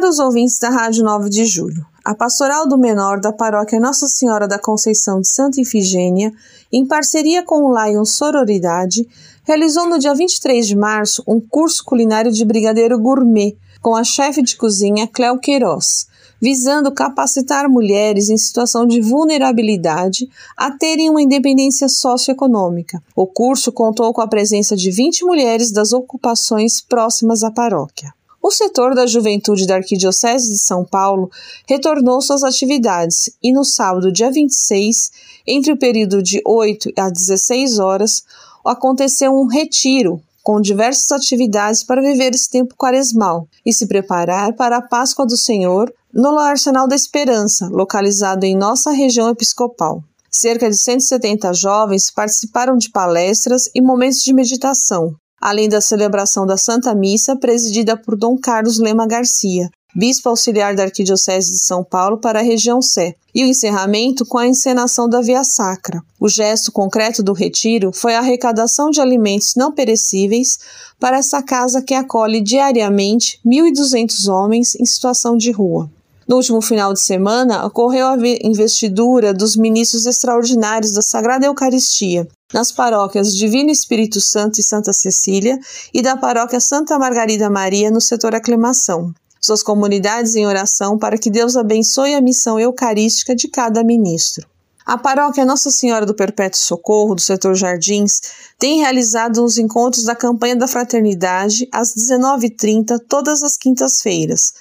Caros ouvintes da Rádio 9 de Julho, a Pastoral do Menor da Paróquia Nossa Senhora da Conceição de Santa Ifigênia, em parceria com o Lion Sororidade, realizou no dia 23 de março um curso culinário de brigadeiro gourmet com a chefe de cozinha Cléo Queiroz, visando capacitar mulheres em situação de vulnerabilidade a terem uma independência socioeconômica. O curso contou com a presença de 20 mulheres das ocupações próximas à paróquia. O setor da juventude da Arquidiocese de São Paulo retornou suas atividades e no sábado, dia 26, entre o período de 8 a 16 horas, aconteceu um retiro com diversas atividades para viver esse tempo quaresmal e se preparar para a Páscoa do Senhor no Arsenal da Esperança, localizado em nossa região episcopal. Cerca de 170 jovens participaram de palestras e momentos de meditação, além da celebração da Santa Missa, presidida por Dom Carlos Lema Garcia, bispo auxiliar da Arquidiocese de São Paulo para a região Sé, e o encerramento com a encenação da Via Sacra. O gesto concreto do retiro foi a arrecadação de alimentos não perecíveis para essa casa que acolhe diariamente 1.200 homens em situação de rua. No último final de semana, ocorreu a investidura dos ministros extraordinários da Sagrada Eucaristia, nas paróquias Divino Espírito Santo e Santa Cecília e da paróquia Santa Margarida Maria no setor Aclimação. Suas comunidades em oração para que Deus abençoe a missão eucarística de cada ministro. A paróquia Nossa Senhora do Perpétuo Socorro, do setor Jardins, tem realizado os encontros da campanha da Fraternidade às 19h30, todas as quintas-feiras,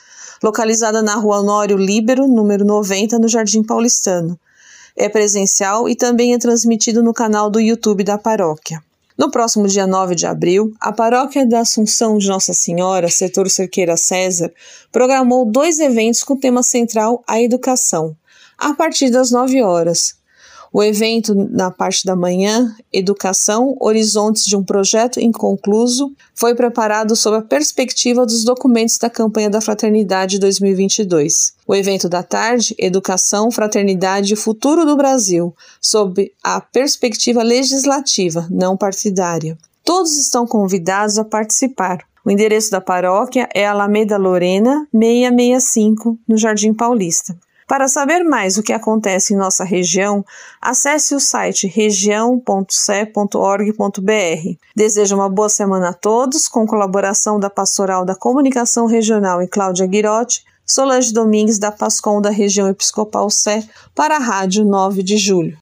localizada na rua Honório Líbero, número 90, no Jardim Paulistano é presencial e também é transmitido no canal do YouTube da paróquia. No próximo dia 9 de abril, a Paróquia da Assunção de Nossa Senhora, setor Cerqueira César, programou dois eventos com tema central a educação, a partir das 9 horas, o evento, na parte da manhã, Educação, Horizontes de um Projeto Inconcluso, foi preparado sob a perspectiva dos documentos da campanha da Fraternidade 2022. O evento da tarde, Educação, Fraternidade e Futuro do Brasil, sob a perspectiva legislativa, não partidária. Todos estão convidados a participar. O endereço da paróquia é Alameda Lorena, 665, no Jardim Paulista. Para saber mais o que acontece em nossa região, acesse o site região.ce.org.br. Desejo uma boa semana a todos, com colaboração da Pastoral da Comunicação Regional e Cláudia Guirotti, Solange Domingues da Pascom da região Episcopal Sé, para a Rádio 9 de Julho.